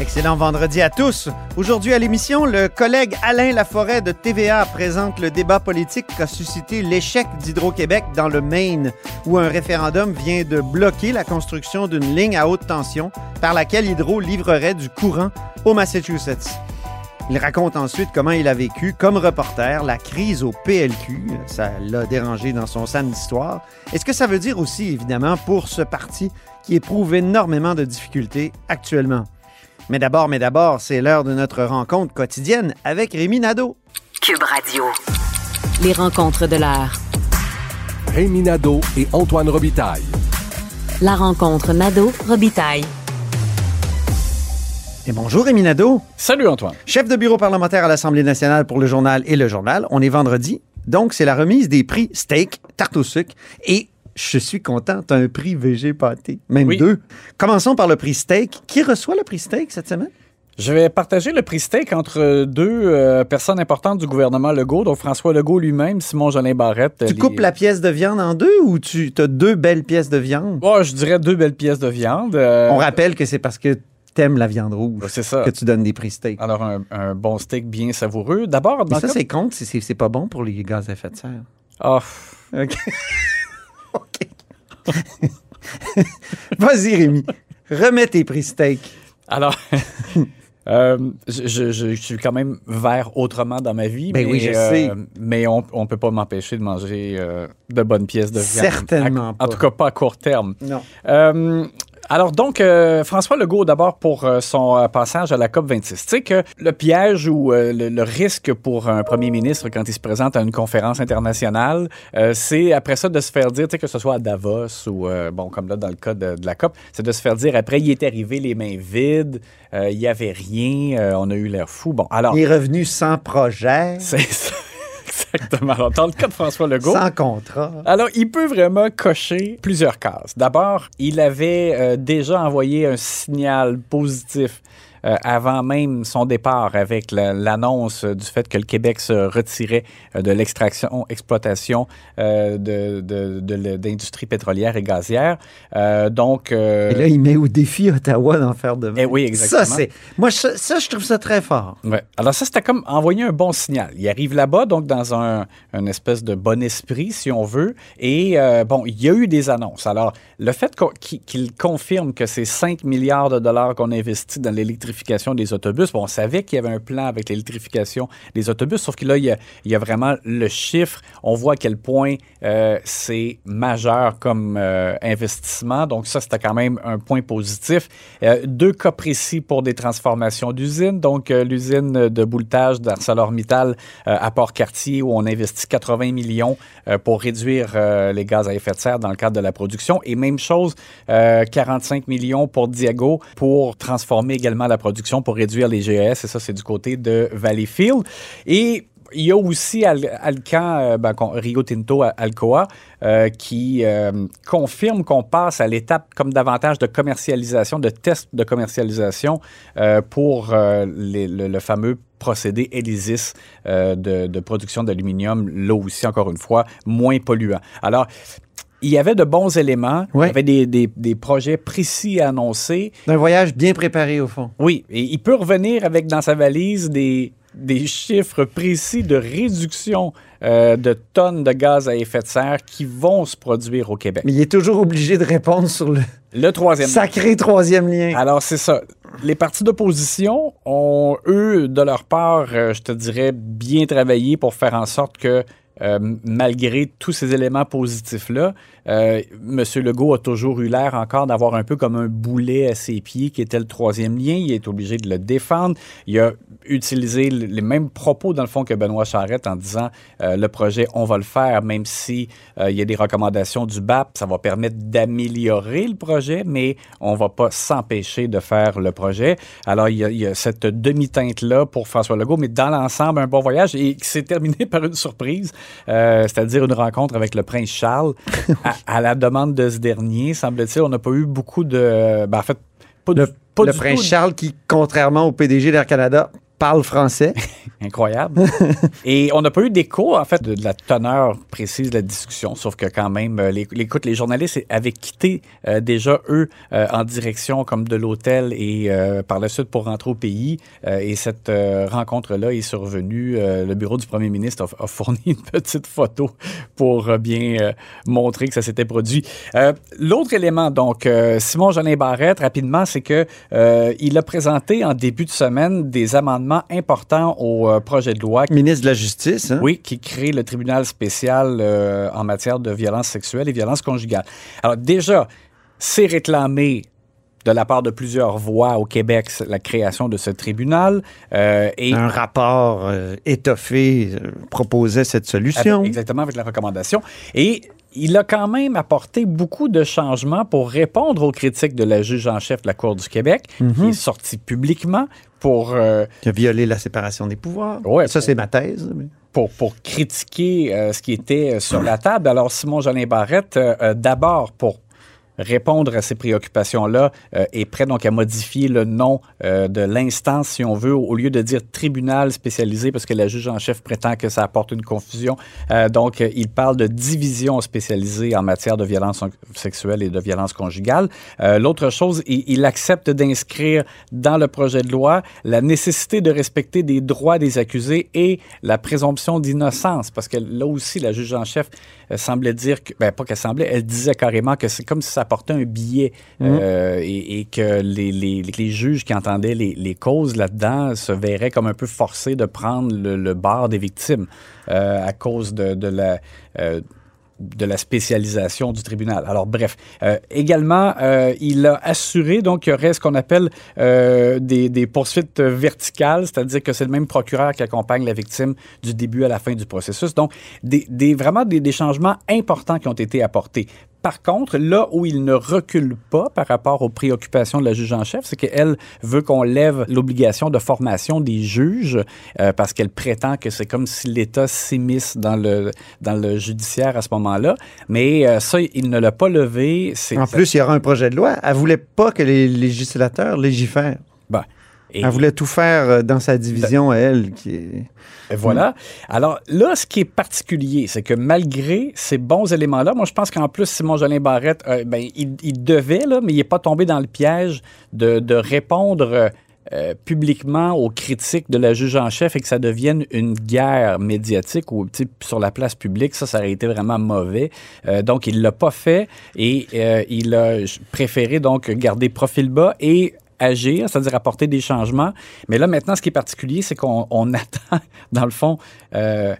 Excellent vendredi à tous. Aujourd'hui à l'émission, le collègue Alain Laforêt de TVA présente le débat politique qu'a suscité l'échec d'Hydro-Québec dans le Maine, où un référendum vient de bloquer la construction d'une ligne à haute tension par laquelle Hydro livrerait du courant au Massachusetts. Il raconte ensuite comment il a vécu, comme reporter, la crise au PLQ. Ça l'a dérangé dans son samedi soir. Et ce que ça veut dire aussi, évidemment, pour ce parti qui éprouve énormément de difficultés actuellement. Mais d'abord, mais d'abord, c'est l'heure de notre rencontre quotidienne avec Rémi Nadeau. Cube Radio. Les rencontres de l'heure. Rémi Nadeau et Antoine Robitaille. La rencontre Nadeau-Robitaille. Et bonjour Rémi Nadeau, Salut Antoine. chef de bureau parlementaire à l'Assemblée nationale pour le journal et le journal. On est vendredi, donc c'est la remise des prix steak, tarte au sucre et je suis content, tu as un prix VG pâté, même Oui. deux. Commençons par le prix steak. Qui reçoit le prix steak cette semaine? Je vais partager le prix steak entre deux euh, personnes importantes du gouvernement Legault, donc François Legault lui-même, Simon Jolin Barrette. Tu les- coupes la pièce de viande en deux ou tu as deux belles pièces de viande? Oh, je dirais deux belles pièces de viande. euh, On rappelle que c'est parce que t'aimes la viande rouge ça. que tu donnes des prix steak. Alors, un, un bon steak bien savoureux. D'abord, ça, cas- c'est c'est c'est pas bon pour les gaz à effet de serre. Ah, OK. OK. Vas-y, Rémi. Remets tes prix steak. alors... euh, je, je- je suis quand même vert autrement dans ma vie. Ben mais, oui, je euh, sais. Mais on ne peut pas m'empêcher de manger euh, de bonnes pièces de viande. Certainement À- pas. En tout cas, pas à court terme. Non. Alors donc, euh, François Legault, d'abord pour euh, son euh, passage à la COP26. Tu sais que le piège ou euh, le, le risque pour un premier ministre quand il se présente à une conférence internationale, euh, c'est après ça de se faire dire, tu sais, que ce soit à Davos ou, euh, bon, comme là dans le cas de, de la COP, c'est de se faire dire après, il est arrivé les mains vides, euh, il n'y avait rien, euh, on a eu l'air fou. Bon, alors, Il est revenu sans projet, c'est ça. Exactement. Alors, dans le cas de François Legault, sans contrat. alors, il peut vraiment cocher plusieurs cases. D'abord, il avait euh, déjà envoyé un signal positif avant même son départ avec la- l'annonce du fait que le Québec se retirait euh, de l'extraction, exploitation euh, de, de, pétrolière et gazière. Euh, donc, euh, Et là, il met au défi Ottawa d'en faire de même. Eh oui, exactement. Ça, c'est. Moi, ça, ça, je trouve ça très fort. Ouais. Alors ça, c'était comme envoyer un bon signal. Il arrive là-bas, donc dans un, un espèce de bon esprit, si on veut. Et euh, bon, il y a eu des annonces. Alors, le fait qu'il confirme que c'est 5 milliards de dollars qu'on investit dans l'électrification des autobus, bon, on savait qu'il y avait un plan avec l'électrification des autobus, sauf que là, il y a, vraiment le chiffre. On voit à quel point euh, c'est majeur comme euh, investissement. Donc ça, c'était quand même un point positif. Euh, deux cas précis pour des transformations d'usines. Donc l'usine de bouletage d'ArcelorMittal à Port-Cartier où on investit 80 millions pour réduire les gaz à effet de serre dans le cadre de la production. Et même chose, euh, 45 millions pour Diago pour transformer également la production pour réduire les GES. Et ça, c'est du côté de Valleyfield. Et il y a aussi Al- Alcan, euh, ben, Rio Tinto, Alcoa, euh, qui euh, confirme qu'on passe à l'étape comme davantage de commercialisation, de test de commercialisation pour le, fameux procédé ELYSIS euh, de, de production d'aluminium, là aussi, encore une fois, moins polluant. Alors, il y avait de bons éléments, il y avait des, des- des projets précis à annoncer. Un voyage bien préparé, au fond. Oui, et il peut revenir avec dans sa valise des, des chiffres précis de réduction euh, de tonnes de gaz à effet de serre qui vont se produire au Québec. Mais il est toujours obligé de répondre sur le Le troisième. sacré troisième lien. Alors, c'est ça. Les partis d'opposition ont, eux, de leur part, euh, je te dirais, bien travaillé pour faire en sorte que, euh, malgré tous ces éléments positifs-là, euh, M. Legault a toujours eu l'air encore d'avoir un peu comme un boulet à ses pieds qui était le troisième lien. Il est obligé de le défendre. Il a utilisé les mêmes propos, dans le fond, que Benoît Charette en disant euh, le projet, on va le faire, même si euh, il y a des recommandations du BAP, ça va permettre d'améliorer le projet, mais on va pas s'empêcher de faire le projet. Alors, il y a, il y a cette demi-teinte-là pour François Legault, mais dans l'ensemble, un bon voyage et qui s'est terminé par une surprise, euh, c'est-à-dire une rencontre avec le prince Charles à, à la demande de ce dernier. Semble-t-il, on n'a pas eu beaucoup de... ben, en fait, pas Le, du, pas le du prince tout- Charles qui, contrairement au PDG d'Air Canada, parle français. Incroyable. Et on n'a pas eu d'écho, en fait, de, la teneur précise de la discussion, sauf que quand même, euh, les, écoute, les journalistes avaient quitté euh, déjà, eux, euh, en direction comme de l'hôtel et par la suite pour rentrer au pays. Et cette rencontre-là est survenue. Le bureau du premier ministre a, fourni une petite photo pour bien montrer que ça s'était produit. L'autre élément, donc, euh, Simon Jolin Barrette, rapidement, c'est que il a présenté en début de semaine des amendements importants au euh, projet de loi Ministre de la Justice. hein? oui, qui crée le tribunal spécial euh, en matière de violence sexuelle et violence conjugale. Alors déjà, c'est réclamé de la part de plusieurs voix au Québec la création de ce tribunal euh, et Un rapport euh, étoffé euh, proposait cette solution. avec- exactement avec la recommandation et il a quand même apporté beaucoup de changements pour répondre aux critiques de la juge en chef de la Cour du Québec, qui est sortie publiquement pour euh, Qui a violé la séparation des pouvoirs. Ouais, Ça, c'est ma thèse. mais- pour, pour critiquer euh, ce qui était sur la table. Alors, Simon Jolin Barrette, euh, euh, d'abord, pour répondre à ces préoccupations-là, euh, est prêt donc à modifier le nom euh, de l'instance, si on veut, au lieu de dire tribunal spécialisé, parce que la juge en chef prétend que ça apporte une confusion. Euh, donc, euh, il parle de division spécialisée en matière de violence sexuelle et de violence conjugale. L'autre chose, il, accepte d'inscrire dans le projet de loi la nécessité de respecter des droits des accusés et la présomption d'innocence, parce que là aussi, la juge en chef semblait dire que, ben pas qu'elle semblait, elle disait carrément que c'est comme si ça apportait un billet euh, et, et que les, les- les juges qui entendaient les, les causes là-dedans se verraient comme un peu forcés de prendre le, le bord des victimes euh, à cause de, de la... euh, de la spécialisation du tribunal. Alors bref, Euh, également, euh, il a assuré donc qu'il y aurait ce qu'on appelle euh, des, des poursuites verticales, c'est-à-dire que c'est le même procureur qui accompagne la victime du début à la fin du processus. Donc, des, des- vraiment des, des changements importants qui ont été apportés. Par contre, là où il ne recule pas par rapport aux préoccupations de la juge en chef, c'est qu'elle veut qu'on lève l'obligation de formation des juges euh, parce qu'elle prétend que c'est comme si l'État s'immisce dans le, dans le judiciaire à ce moment-là. Mais euh, ça, il ne l'a pas levé. En plus, il y aura un projet de loi. Elle voulait pas que les législateurs légifèrent. Ben, et- Elle voulait tout faire euh, dans sa division à elle, qui est... Voilà. Alors là, ce qui est particulier, c'est que malgré ces bons éléments-là, moi je pense qu'en plus, Simon Jolin Barrette, euh, ben, il, il devait, là, mais il n'est pas tombé dans le piège de, de répondre euh, publiquement aux critiques de la juge en chef et que ça devienne une guerre médiatique ou sur la place publique. Ça, ça aurait été vraiment mauvais. Euh, donc, il l'a pas fait et il a préféré donc garder profil bas et agir, c'est-à-dire apporter des changements. Mais là, maintenant, ce qui est particulier, c'est qu'on on attend, dans le fond, euh,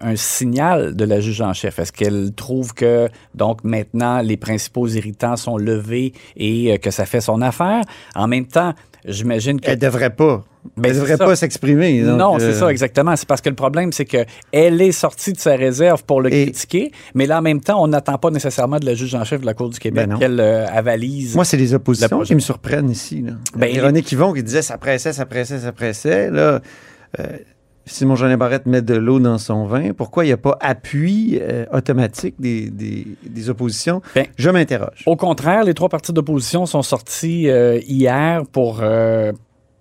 un signal de la juge en chef. Est-ce qu'elle trouve que, donc, maintenant, les principaux irritants sont levés et euh, que ça fait son affaire? En même temps, j'imagine que... Elle devrait pas. Ben, elle c'est devrait ça. pas s'exprimer. Non, euh, c'est ça, exactement. C'est parce que le problème, c'est que elle est sortie de sa réserve pour le Et- critiquer, mais là, en même temps, on n'attend pas nécessairement de la juge en chef de la Cour du Québec Ben qu'elle euh, avalise. Moi, c'est les oppositions qui me surprennent ici. Là. Ben, Véronique Yvon qui disait ça pressait, ça pressait, ça pressait. Là, euh, Simon Jean Barrette met de l'eau dans son vin. Pourquoi il n'y a pas appui euh, automatique des, des, des oppositions? Ben, Je m'interroge. Au contraire, les trois partis d'opposition sont sortis euh, hier pour euh,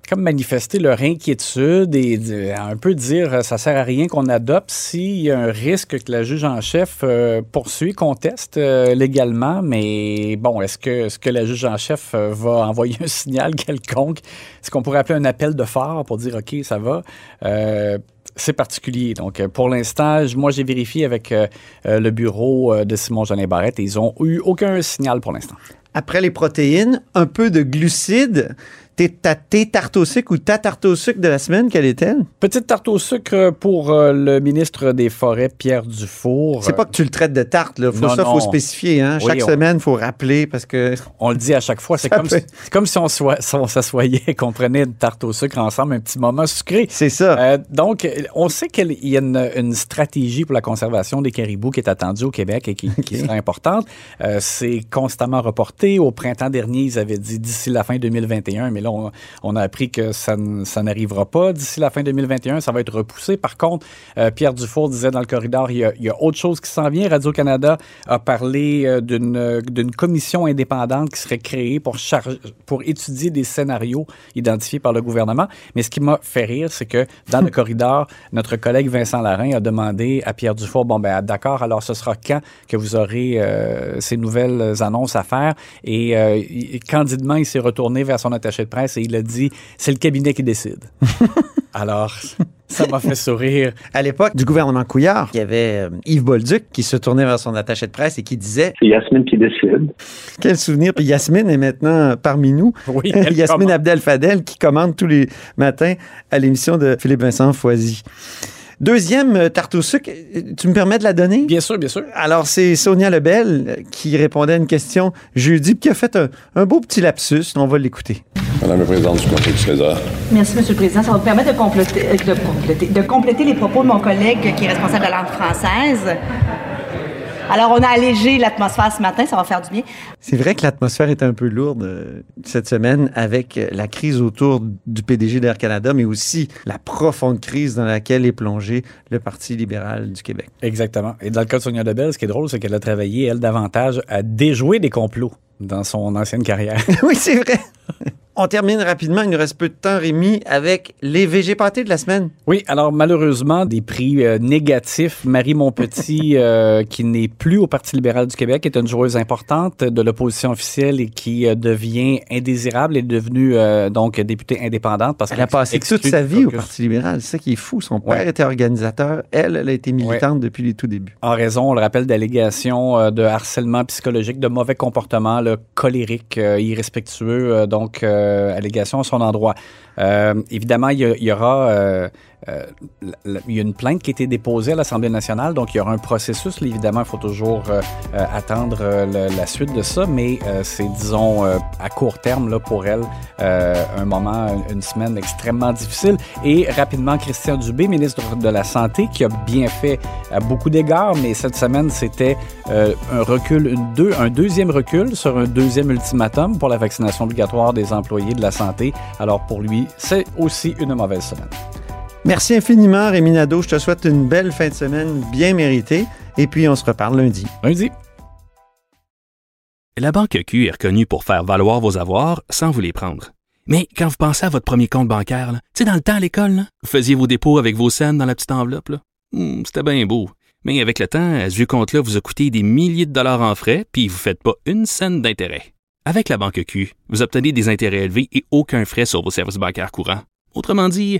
comme manifester leur inquiétude et un peu dire euh, ça sert à rien qu'on adopte s'il y a un risque que la juge en chef euh, poursuit, conteste euh, légalement. Mais bon, est-ce que, que la juge en chef va envoyer un signal quelconque? Est-ce qu'on pourrait appeler un appel de phare pour dire OK, ça va? C'est particulier. Donc, pour l'instant, moi, j'ai vérifié avec le bureau de Simon-Jolin Barrette et ils ont eu aucun signal pour l'instant. Après les protéines, un peu de glucides. T'es- Ta tarte au sucre ou ta tarte au sucre de la semaine, quelle est-elle? Petite tarte au sucre pour euh, le ministre des Forêts, Pierre Dufour. C'est pas que tu le traites de tarte, là. Faut Non, ça, faut non. spécifier, hein. Oui, Chaque on- semaine, faut rappeler parce que On le dit à chaque fois. C'est comme, peut- si- c'est comme si on, s'assoyait et qu'on prenait une tarte au sucre ensemble, un petit moment sucré. c'est ça. Euh, donc, on sait qu'il y a une, une stratégie pour la conservation des caribous qui est attendue au Québec et qui, qui sera importante. Euh, c'est constamment reporté. Au printemps dernier, ils avaient dit d'ici la fin 2021, mais là, on, on a appris que ça, n'arrivera pas. D'ici la fin 2021, ça va être repoussé. Par contre, euh, Pierre Dufour disait dans le corridor, il y a, il y a autre chose qui s'en vient. Radio-Canada a parlé euh, d'une commission indépendante qui serait créée pour, charge- pour étudier des scénarios identifiés par le gouvernement. Mais ce qui m'a fait rire, c'est que dans le corridor, notre collègue Vincent Larin a demandé à Pierre Dufour, bon, ben d'accord, alors ce sera quand que vous aurez euh, ces nouvelles annonces à faire? Et euh, il- candidement, il s'est retourné vers son attaché de presse et il a dit, c'est le cabinet qui décide. alors, ça m'a fait sourire. À l'époque du gouvernement Couillard, il y avait euh, Yves Bolduc qui se tournait vers son attaché de presse et qui disait C'est Yasmine qui décide. Quel souvenir. Puis Yasmine est maintenant parmi nous. Oui, elle Yasmine commande. Abdel Fadel qui commande tous les matins à l'émission de Philippe Vincent Foisy. Deuxième euh, tarte au sucre, euh, tu me permets de la donner? Bien sûr, bien sûr. Alors, c'est Sonia Lebel euh, qui répondait à une question jeudi, puis qui a fait un, un beau petit lapsus. On va l'écouter. Madame la présidente du Conseil du Trésor. Merci, Monsieur le Président. Ça va me permettre de compléter, de, compléter, de compléter les propos de mon collègue qui est responsable de la langue française. Alors, on a allégé l'atmosphère ce matin, ça va faire du bien. C'est vrai que l'atmosphère est un peu lourde euh, cette semaine avec euh, la crise autour du PDG d'Air Canada, mais aussi la profonde crise dans laquelle est plongé le Parti libéral du Québec. Exactement. Et dans le cas de Sonia Lebel, ce qui est drôle, c'est qu'elle a travaillé, elle, davantage à déjouer des complots dans son ancienne carrière. oui, c'est vrai. On termine rapidement, il nous reste peu de temps, Rémi, avec les VG pâtés de la semaine. Oui, alors malheureusement, des prix euh, négatifs. Marie Montpetit, euh, qui n'est plus au Parti libéral du Québec, est une joueuse importante de l'opposition officielle et qui euh, devient indésirable, est devenue donc députée indépendante. Parce Elle a passé toute sa vie au. Parti libéral. C'est ça qui est fou. Son père Ouais. était organisateur. Elle, elle a été militante depuis les tout débuts. En raison, on le rappelle, d'allégations de harcèlement psychologique, de mauvais comportement, le colérique, irrespectueux, donc allégations à son endroit. Euh, évidemment, il y, aura euh, il y a une plainte qui a été déposée à l'Assemblée nationale, donc il y aura un processus. Évidemment, il faut toujours euh, euh, attendre la suite de ça, mais c'est, disons, à court terme là, pour elle, un moment, une semaine extrêmement difficile. Et rapidement, Christian Dubé, ministre de la Santé, qui a bien fait à beaucoup d'égards, mais cette semaine, c'était un recul, un deuxième recul sur un deuxième ultimatum pour la vaccination obligatoire des employés de la santé. Alors pour lui, c'est aussi une mauvaise semaine. Merci infiniment, Rémi Nadeau. Je te souhaite une belle fin de semaine bien méritée. Et puis, on se reparle lundi. Lundi. La Banque Q est reconnue pour faire valoir vos avoirs sans vous les prendre. Mais quand vous pensez à votre premier compte bancaire, tu sais, dans le temps à l'école, vous faisiez vos dépôts avec vos scènes dans la petite enveloppe. Hmm, C'était bien beau. Mais avec le temps, à ce compte-là vous a coûté des milliers de dollars en frais, puis vous ne faites pas une scène d'intérêt. Avec la Banque Q, vous obtenez des intérêts élevés et aucun frais sur vos services bancaires courants. Autrement dit,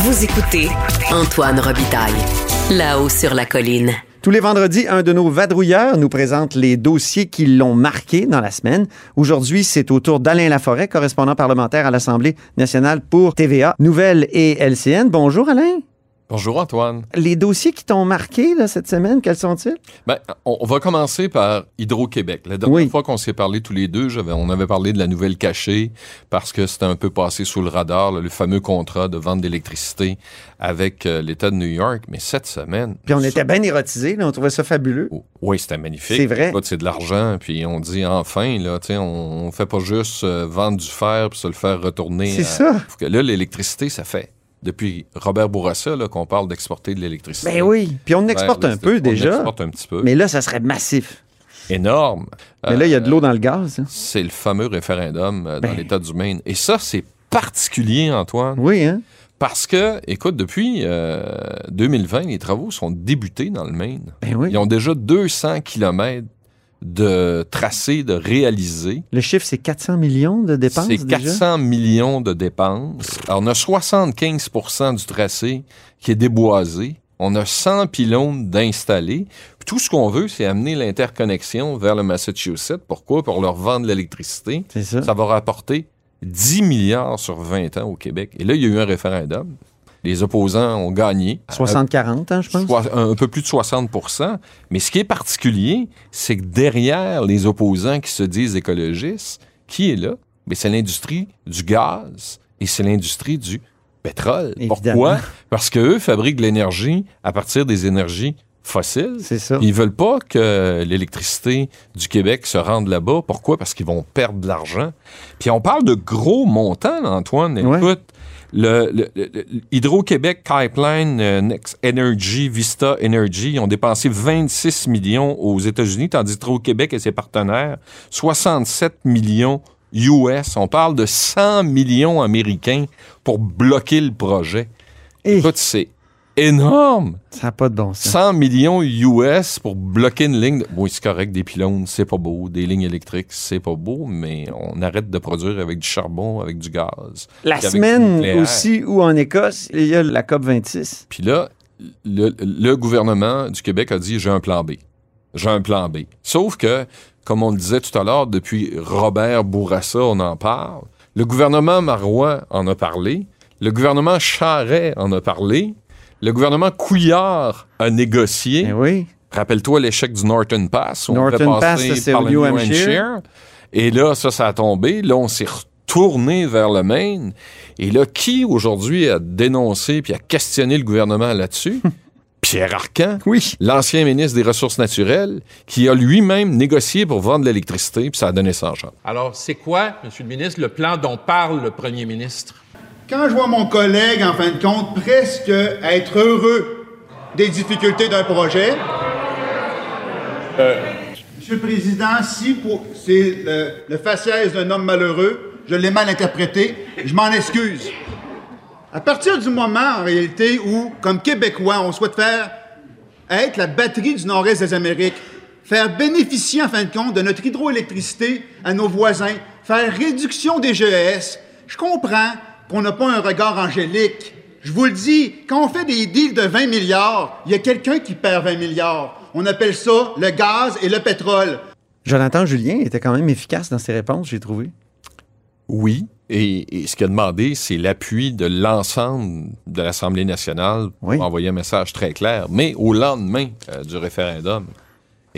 Vous écoutez Antoine Robitaille, là-haut sur la colline. Tous les vendredis, un de nos vadrouilleurs nous présente les dossiers qui l'ont marqué dans la semaine. Aujourd'hui, c'est au tour d'Alain Laforêt, correspondant parlementaire à l'Assemblée nationale pour TVA, Nouvelles et LCN. Bonjour Alain. Bonjour Antoine. Les dossiers qui t'ont marqué là, cette semaine, quels sont-ils? Ben, on, va commencer par Hydro-Québec. La dernière fois qu'on s'est parlé tous les deux, on avait parlé de la nouvelle cachée parce que c'était un peu passé sous le radar, là, le fameux contrat de vente d'électricité avec euh, l'État de New York. Mais cette semaine... Puis on était bien érotisés, là, on trouvait ça fabuleux. Oui, c'était magnifique. C'est vrai. C'est de l'argent, puis on dit enfin, là, on, on fait pas juste euh, vendre du fer puis se le faire retourner. C'est à- ça. Faut que là, l'électricité, ça fait. Depuis Robert Bourassa, là, qu'on parle d'exporter de l'électricité. Ben oui. Puis on exporte Ben, un peu on déjà. exporte un petit peu. Mais là, ça serait massif. Énorme. Mais là, il y a de Euh, l'eau dans le gaz. hein. C'est le fameux référendum euh, dans Ben. l'État du Maine. Et ça, c'est particulier, Antoine. Oui, hein? Parce que, écoute, depuis euh, 2020, les travaux sont débutés dans le Maine. Ben oui. Ils ont déjà 200 kilomètres de tracés de réalisés. Le chiffre, c'est 400 millions de dépenses C'est déjà? 400 millions de dépenses. Alors, on a 75% du tracé qui est déboisé. On a 100 pylônes d'installés. Puis Tout ce qu'on veut, c'est amener l'interconnexion vers le Massachusetts. Pourquoi? Pour leur vendre l'électricité. C'est ça. Ça va rapporter 10 milliards sur 20 ans au Québec. Et là, il y a eu un référendum. Les opposants ont gagné. 60-40, hein, je pense. Un peu plus de 60% Mais ce qui est particulier, c'est que derrière les opposants qui se disent écologistes, qui est là? Mais c'est l'industrie du gaz et c'est l'industrie du pétrole. Évidemment. Pourquoi? Parce qu'eux fabriquent de l'énergie à partir des énergies fossiles. C'est ça. Ils veulent pas que l'électricité du Québec se rende là-bas. Pourquoi? Parce qu'ils vont perdre de l'argent. Puis on parle de gros montants, Antoine. Écoute, le- le- le- Hydro-Québec Pipeline, euh, Next Energy, Vista Energy, ont dépensé 26 millions aux États-Unis, tandis Hydro-Québec et ses partenaires, 67 millions US. On parle de 100 millions américains pour bloquer le projet. Écoute, c'est énorme. ça n'a pas de bon sens. 100 millions US pour bloquer une ligne. de- Oui, c'est correct, des pylônes, c'est pas beau. Des lignes électriques, c'est pas beau, mais on arrête de produire avec du charbon, avec du gaz. La semaine aussi où en Écosse, il y a la COP 26. Puis là, le, le gouvernement du Québec a dit j'ai un plan B. J'ai un plan B. Sauf que, comme on le disait tout à l'heure, depuis Robert Bourassa, on en parle. Le gouvernement Marois en a parlé. Le gouvernement Charret en a parlé. Le gouvernement Couillard a négocié. Ben oui. Rappelle-toi l'échec du Norton Pass. où Norton Pass, ça, c'est par au le New Hampshire. Hampshire. Et là, ça, ça a tombé. Là, on s'est retourné vers le Maine. Et là, qui aujourd'hui a dénoncé puis a questionné le gouvernement là-dessus? Pierre Arcan, Oui. l'ancien ministre des Ressources naturelles, qui a lui-même négocié pour vendre de l'électricité, puis ça a donné 100 chance. Alors, c'est quoi, Monsieur le ministre, le plan dont parle le premier ministre? Quand je vois mon collègue, en fin de compte, presque être heureux des difficultés d'un projet, Monsieur le Président, si c'est le, le faciès d'un homme malheureux, je l'ai mal interprété, je m'en excuse. À partir du moment, en réalité, où, comme Québécois, on souhaite faire être la batterie du nord-est des Amériques, faire bénéficier, en fin de compte, de notre hydroélectricité à nos voisins, faire réduction des GES, je comprends qu'on n'a pas un regard angélique. Je vous le dis, quand on fait des deals de 20 milliards, il y a quelqu'un qui perd 20 milliards. On appelle ça le gaz et le pétrole. Jonathan Julien était quand même efficace dans ses réponses, j'ai trouvé. Oui. Et, et ce qu'il a demandé, c'est l'appui de l'ensemble de l'Assemblée nationale pour Oui. envoyer un message très clair. Mais au lendemain euh, du référendum,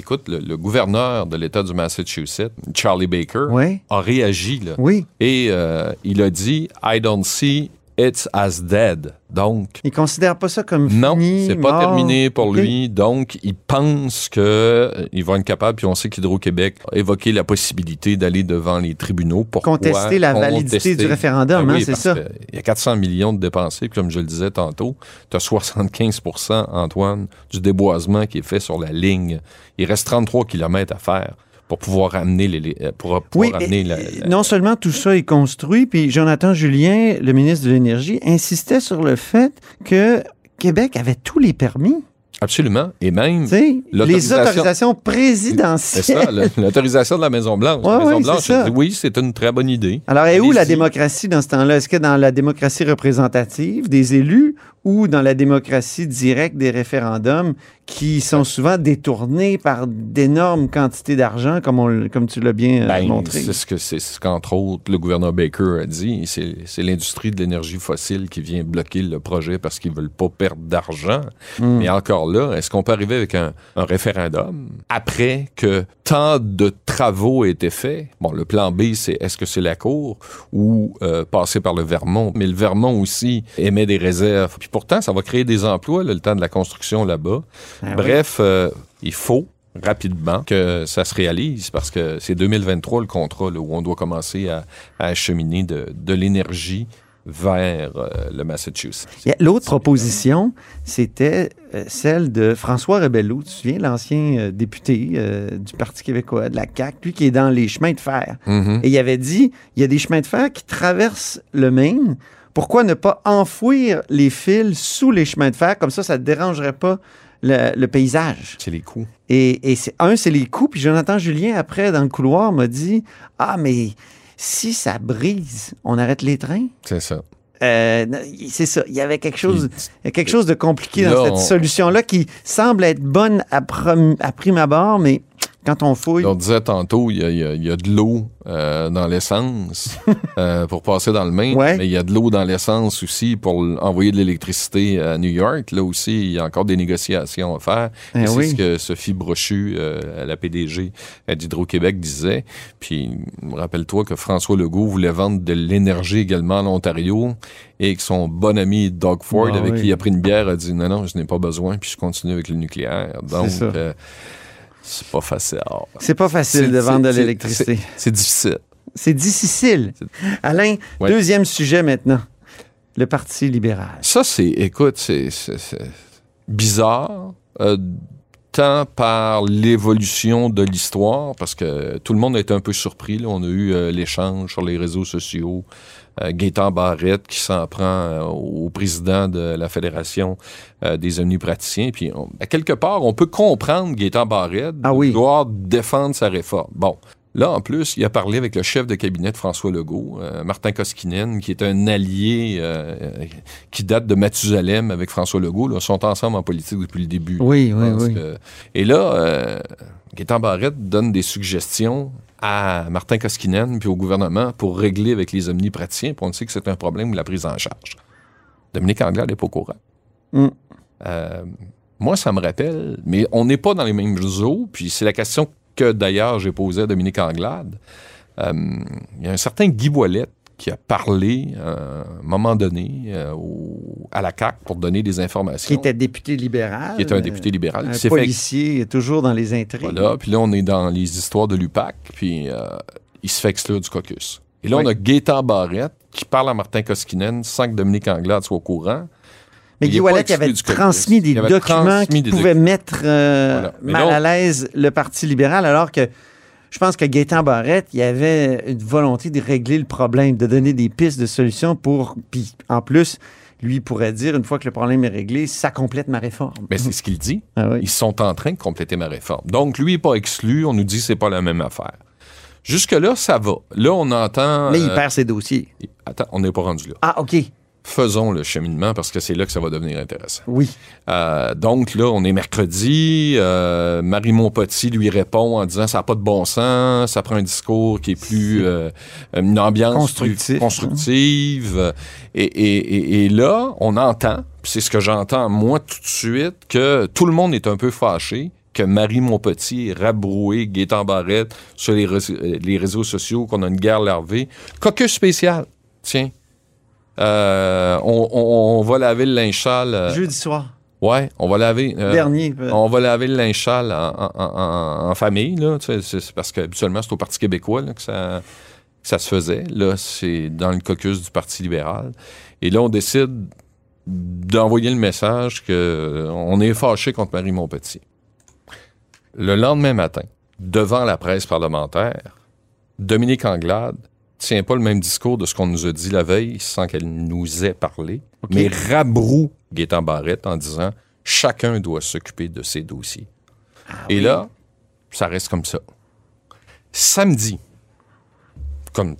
écoute, le, le gouverneur de l'État du Massachusetts, Charlie Baker, Oui. a réagi. Là, Oui. Et euh, il a dit I don't see it's as dead. Donc, Il considère pas ça comme non, fini, c'est pas mort. terminé pour lui. Donc, il pense que euh, vont être capables, puis on sait qu'Hydro-Québec a évoqué la possibilité d'aller devant les tribunaux pour Contester la validité du référendum, hein, c'est ça. Il y a 400 millions de dépensés, puis comme je le disais tantôt, tu as 75% Antoine, du déboisement qui est fait sur la ligne. Il reste 33 km à faire pour pouvoir amener les, les- pour pouvoir Oui, amener et- la, et la- non seulement tout ça est construit, puis Jonathan Julien, le ministre de l'Énergie, insistait sur le fait que Québec avait tous les permis. Absolument. Et même les autorisations C'est présidentielles. ça, le- l'autorisation de la Maison-Blanche. Ouais, la c'est ça. oui, c'est une très bonne idée. Alors, est où la démocratie dans ce temps-là? Est-ce que dans la démocratie représentative des élus ou dans la démocratie directe des référendums qui sont souvent détournés par d'énormes quantités d'argent, comme, on- comme tu l'as bien euh, Ben, montré. c'est ce que c'est ce qu'entre autres le gouverneur Baker a dit. C'est c'est l'industrie de l'énergie fossile qui vient bloquer le projet parce qu'ils veulent pas perdre d'argent. Mm. Mais encore là, est-ce qu'on peut arriver avec un, un référendum après que tant de travaux aient été faits? Bon, le plan B, c'est est-ce que c'est la Cour ou euh, passer par le Vermont? Mais le Vermont aussi émet des réserves. Puis pourtant, ça va créer des emplois, là, le temps de la construction là-bas. Ah Bref, euh, il faut rapidement que ça se réalise parce que c'est 2023 le contrat là, où on doit commencer à, à acheminer de, de l'énergie vers euh, le Massachusetts. L'autre proposition, c'était euh, celle de François Rebello, tu te souviens, l'ancien euh, député du Parti québécois, de la CAQ, lui qui est dans les chemins de fer. Mhm. Et il avait dit, il y a des chemins de fer qui traversent le Maine. Pourquoi ne pas enfouir les fils sous les chemins de fer? Comme ça, ça ne dérangerait pas le, le paysage. C'est les coûts. Et, et c'est, un, c'est les coûts. Puis Jonathan Julien, après, dans le couloir, m'a dit Ah, mais si ça brise, on arrête les trains. C'est ça. Euh, c'est ça. Il y avait quelque chose, quelque chose de compliqué dans cette on- solution-là qui semble être bonne à prime abord, mais quand on fouille. On disait tantôt, il y y a- il y a de l'eau euh, dans l'essence euh, pour passer dans le Maine, Ouais. mais il y a de l'eau dans l'essence aussi pour envoyer de l'électricité à New York. Là aussi, il y a encore des négociations à faire. Eh Et c'est oui. ce que Sophie Brochu, euh, la PDG d'Hydro-Québec, disait. Puis, rappelle-toi que François Legault voulait vendre de l'énergie également en Ontario et que son bon ami Doug Ford, Ah avec oui. qui il a pris une bière, a dit non, non, je n'ai pas besoin, puis je continue avec le nucléaire. Donc, euh, c'est pas facile. C'est pas facile de vendre de l'électricité. c'est- difficile. C'est difficile. Alain, Ouais. deuxième sujet maintenant. Le Parti libéral. Ça, c'est, écoute, c'est bizarre, euh, tant par l'évolution de l'histoire, parce que tout le monde a été un peu surpris. là. On a eu euh, l'échange sur les réseaux sociaux. Euh, Gaétan Barrette qui s'en prend euh, au président de la Fédération euh, des omnipraticiens. Puis, on- à quelque part, on peut comprendre Gaétan Barrette de vouloir défendre sa réforme. Bon. Là, en plus, il a parlé avec le chef de cabinet de François Legault, euh, Martin Koskinen, qui est un allié euh, euh, qui date de Mathusalem avec François Legault. Là, Ils sont ensemble en politique depuis le début. Oui, oui, oui. que- Et là, euh, Gaétan Barrette donne des suggestions à Martin Koskinen puis au gouvernement pour régler avec les omnipraticiens. Puis on sait que c'est un problème de la prise en charge. Dominique Anglade n'est pas au courant. Mm. Euh, moi, ça me rappelle, mais on n'est pas dans les mêmes eaux, puis c'est la question que d'ailleurs j'ai posée à Dominique Anglade. Euh, Il y a un certain Guy Ouellette qui a parlé euh, à un moment donné euh, au- à la CAQ pour donner des informations. Qui était député libéral. Qui était un député libéral, Un s'est fait- policier, toujours dans les intrigues. Voilà, puis là, on est dans les histoires de l'UPAC, puis il se fait exclure du caucus. Et là, Oui. on a Gaétan Barrette qui parle à Martin Koskinen sans que Dominique Anglade soit au courant. Mais Guy exclu avait transmis des avait documents transmis qui des pouvaient mettre euh, Voilà. Mal donc- à l'aise le Parti libéral, alors que je pense que Gaétan Barrette, il y avait une volonté de régler le problème, de donner des pistes de solutions pour. Puis en plus, lui pourrait dire, une fois que le problème est réglé, ça complète ma réforme. Mais c'est ce qu'il dit. Ah Ils sont en train de compléter ma réforme. Donc, lui n'est pas exclu. On nous dit que c'est pas la même affaire. Jusque-là, ça va. Là, on entend... Mais il euh, perd ses dossiers. Attends, on n'est pas rendu là. Ah, OK. Faisons le cheminement parce que c'est là que ça va devenir intéressant. Oui. Euh, donc là, on est mercredi. euh, Marie Montpetit lui répond en disant ça n'a pas de bon sens, ça prend un discours qui est plus euh, une ambiance Constructif, plus constructive. Et, et- et- et là, on entend, puis c'est ce que j'entends moi tout de suite, que tout le monde est un peu fâché que Marie Montpetit ait rabroué Gaétan Barrette sur les, réseaux- les réseaux sociaux, qu'on a une guerre larvée. Caucus spécial, tiens. Euh, on, on- on va laver le linge sale. euh, Jeudi soir. Ouais, on va laver. euh, Dernier, peut- On va laver le linge sale en, en- en- en famille, là. tu sais, C'est c'est parce qu'habituellement, c'est au Parti québécois là, que, ça, que ça se faisait. Là, c'est dans le caucus du Parti libéral. Et là, on décide d'envoyer le message qu'on est fâché contre Marie Montpetit. Le lendemain matin, devant la presse parlementaire, Dominique Anglade tient pas le même discours de ce qu'on nous a dit la veille sans qu'elle nous ait parlé, mais rabroue Gaétan Barrette en disant chacun doit s'occuper de ses dossiers. Et là, ça reste comme ça. Samedi, comme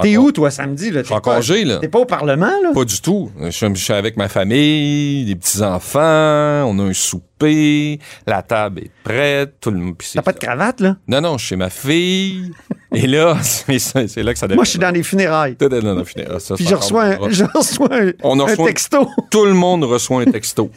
T'es où, toi, samedi? Là? Je suis en congé, là. T'es pas au Parlement, là? Pas du tout. Je suis, avec ma famille, des petits-enfants, on a un souper, la table est prête, tout le monde... T'as pas de cravate, là? Non, non, je suis chez ma fille. Et là, c'est là que ça devient... Moi, je suis dans les funérailles. T'es dans la finale. Ça, Puis ça je reçois un, je reçois un, On un reçoit- texto. Tout le monde reçoit un texto.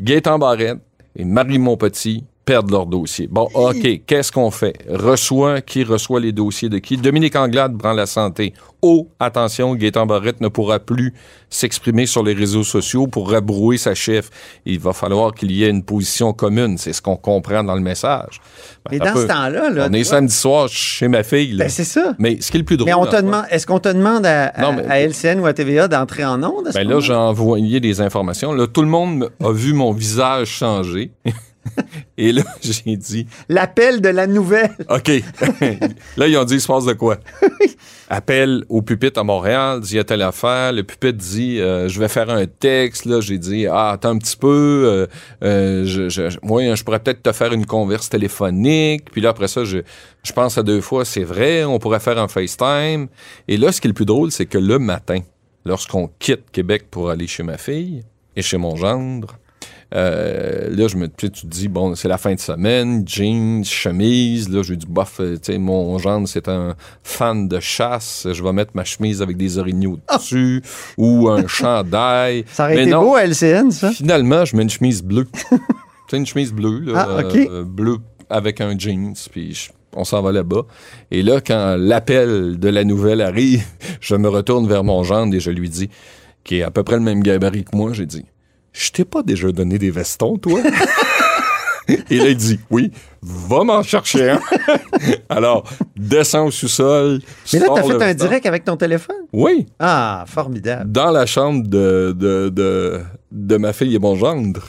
Gaëtan Barrette et Marie Montpetit perdent leur dossier. Bon, OK, qu'est-ce qu'on fait? Reçoit, qui reçoit les dossiers de qui? Dominique Anglade prend la santé. Oh, attention, Gaëtan Barrette ne pourra plus s'exprimer sur les réseaux sociaux pour rabrouer sa chef. Il va falloir qu'il y ait une position commune. C'est ce qu'on comprend dans le message. Ben, Mais dans peu. ce temps-là, là, On est samedi soir chez ma fille. là. Ben, c'est ça. Mais ce qui est le plus drôle. Mais on te demande, est-ce qu'on te demande à, à- Non, mais- à LCN ou à TVA d'entrer en onde? Ben là, j'ai envoyé des informations. Là, tout le monde a vu mon visage changer. Et là, j'ai dit, L'appel de la nouvelle. OK. là, ils ont dit, il se passe de quoi? Appel au pupitre à Montréal, dit, il y a telle affaire. Le pupitre dit, euh, je vais faire un texte. Là, j'ai dit, ah, attends un petit peu. euh, euh, je, moi, je pourrais peut-être te faire une converse téléphonique. Puis là, après ça, je, je pense à deux fois, c'est vrai, on pourrait faire un FaceTime. Et là, ce qui est le plus drôle, c'est que le matin, lorsqu'on quitte Québec pour aller chez ma fille et chez mon gendre, euh, là, je me, tu te dis, bon, c'est la fin de semaine, jeans, chemise. Là, je lui dis, bof, euh, tu sais, mon gendre, c'est un fan de chasse. Je vais mettre ma chemise avec des orignaux dessus ou un chandail. Ça aurait Mais été non, beau à LCN, ça? Finalement, je mets une chemise bleue. tu sais, une chemise bleue, là. Ah, OK. euh, bleue avec un jeans, puis je- on s'en va là-bas. Et là, quand l'appel de la nouvelle arrive, je me retourne vers mon gendre et je lui dis, qui est à peu près le même gabarit que moi, j'ai dit, je t'ai pas déjà donné des vestons, toi? Et là, il dit, oui, va m'en chercher un. Alors, descends au sous-sol. Mais là, t'as fait un direct avec ton téléphone? Oui, Ah, formidable. dans la chambre de, de, de, de ma fille et mon gendre,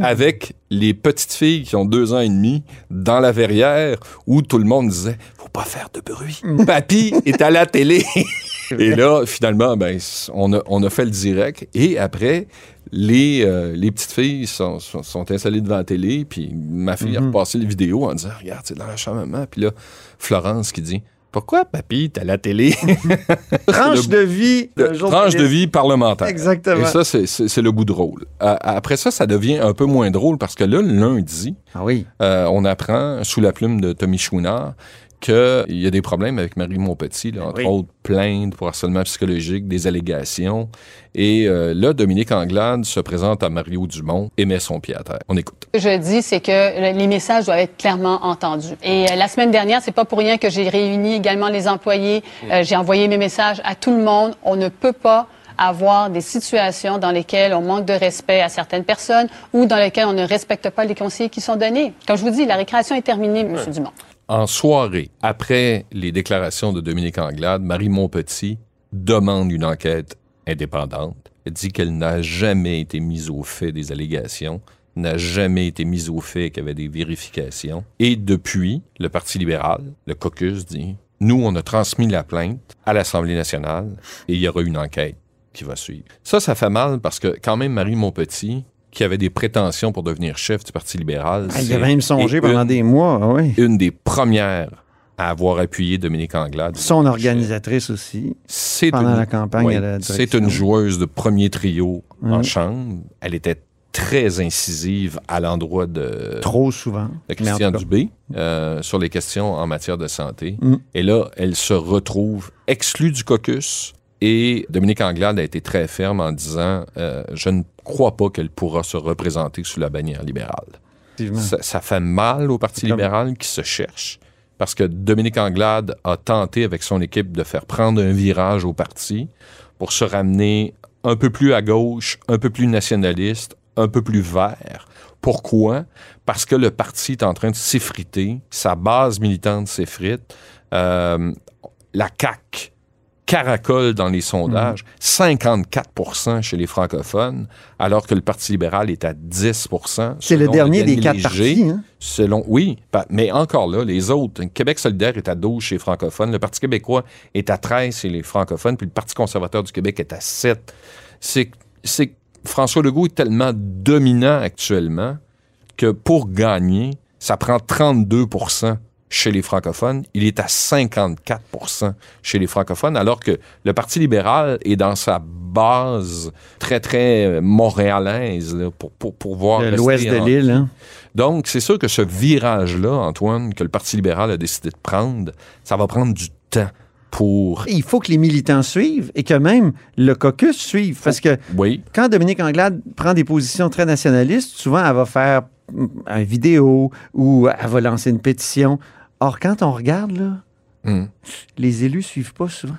avec les petites filles qui ont deux ans et demi dans la verrière où tout le monde disait Faut pas faire de bruit. Papy est à la télé. et là, finalement, ben, on, a, on a fait le direct. Et après, les, euh, les petites filles sont, sont, sont installées devant la télé. Puis ma fille a Mhm. repassé les vidéos en disant Regarde, c'est dans la chambre maman. Puis là, Florence qui dit Pourquoi papy à la télé? Tranche Le- de vie. tranche de vie parlementaire. Exactement. Et ça, c'est- le bout de rôle. Euh, après ça, ça devient un peu moins drôle parce que là, le lundi, Ah oui. euh, on apprend sous la plume de Tommy Chouinard qu'il y a des problèmes avec Marie Montpetit, là, entre Oui. autres plaintes pour harcèlement psychologique, des allégations. Et euh, là, Dominique Anglade se présente à Mario Dumont et met son pied à terre. On écoute. Ce que je dis, c'est que le- les messages doivent être clairement entendus. Et euh, la semaine dernière, c'est pas pour rien que j'ai réuni également les employés. Euh, j'ai envoyé mes messages à tout le monde. On ne peut pas avoir des situations dans lesquelles on manque de respect à certaines personnes ou dans lesquelles on ne respecte pas les conseils qui sont donnés. Comme je vous dis, la récréation est terminée, M. Dumont. En soirée, après les déclarations de Dominique Anglade, Marie Montpetit demande une enquête indépendante. Elle dit qu'elle n'a jamais été mise au fait des allégations, n'a jamais été mise au fait qu'il y avait des vérifications. Et depuis, le Parti libéral, le caucus, dit Nous, on a transmis la plainte à l'Assemblée nationale et il y aura une enquête qui va suivre. Ça, ça fait mal parce que quand même Marie Montpetit, qui avait des prétentions pour devenir chef du Parti libéral, Ah, il même songé pendant une- des mois, ah oui. une des premières à avoir appuyé Dominique Anglade. Son organisatrice aussi. C'est pendant une- la campagne oui, à la C'est une joueuse de premier trio en chambre. Elle était très incisive à l'endroit de, Trop souvent. de Christian. Dubé euh, sur les questions en matière de santé. Mhm. Et là, elle se retrouve exclue du caucus. Et Dominique Anglade a été très ferme en disant euh, Je ne crois pas qu'elle pourra se représenter sous la bannière libérale. Ça, ça fait mal au Parti libéral qui se cherche. Parce que Dominique Anglade a tenté avec son équipe de faire prendre un virage au parti pour se ramener un peu plus à gauche, un peu plus nationaliste, un peu plus vert. Pourquoi? Parce que le parti est en train de s'effriter, sa base militante s'effrite. Euh, la CAQ caracole dans les sondages, 54% chez les francophones, alors que le Parti libéral est à 10% C'est le dernier des quatre partis. Hein? Selon, oui, mais encore là, les autres, Québec solidaire est à 12 chez les francophones, le Parti québécois est à 13 chez les francophones, puis le Parti conservateur du Québec est à 7. C'est François Legault est tellement dominant actuellement que pour gagner, ça prend 32 chez les francophones, il est à 54% chez les francophones, alors que le Parti libéral est dans sa base très, très euh, montréalaise là, pour, pour, pour voir De rester l'ouest de l'île, hein. Donc, c'est sûr que ce virage-là, Antoine, que le Parti libéral a décidé de prendre, ça va prendre du temps pour... Il faut que les militants suivent et que même le caucus suive. Parce que Oui. quand Dominique Anglade prend des positions très nationalistes, souvent elle va faire mm, une vidéo ou elle va lancer une pétition. Or, quand on regarde, là, Hmm. les élus suivent pas souvent.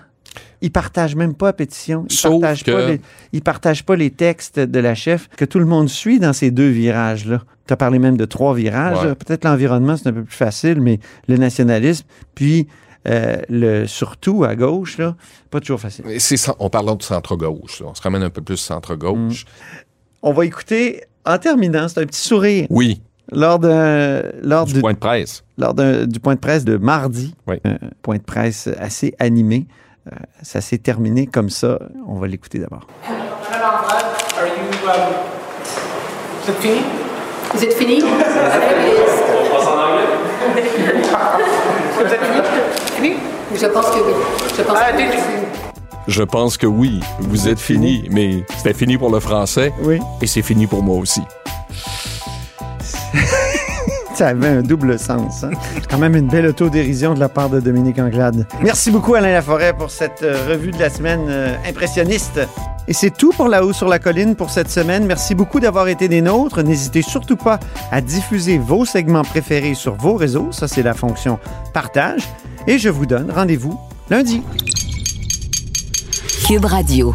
Ils partagent même pas la pétition. Ils Sauf partagent que- pas les, ils partagent pas les textes de la chef que tout le monde suit dans ces deux virages-là. Tu as parlé même de trois virages. Ouais. là. Peut-être l'environnement, c'est un peu plus facile, mais le nationalisme, puis euh, le surtout à gauche, là, pas toujours facile. C'est on parle de centre-gauche. là. On se ramène un peu plus centre-gauche. On va écouter, en terminant, c'est un petit sourire. Oui. Lors, de, lors Du point de presse. Lors d'un- du point de presse de mardi, Oui. un point de presse assez animé. Euh, ça s'est terminé comme ça. On va l'écouter d'abord. C'est fini? Is it fini? On passe en anglais? Vous êtes fini? Je pense que oui. Je pense Ah, que oui. Je pense que oui, vous êtes fini, mais c'était fini pour le français. Oui. Et c'est fini pour moi aussi. Ça avait un double sens. hein. Quand même une belle autodérision de la part de Dominique Anglade. Merci beaucoup Alain Laforêt pour cette euh, revue de la semaine euh, impressionniste. Et c'est tout pour La Haut sur la Colline pour cette semaine. Merci beaucoup d'avoir été des nôtres. N'hésitez surtout pas à diffuser vos segments préférés sur vos réseaux. Ça, c'est la fonction partage. Et je vous donne rendez-vous lundi. Cube Radio.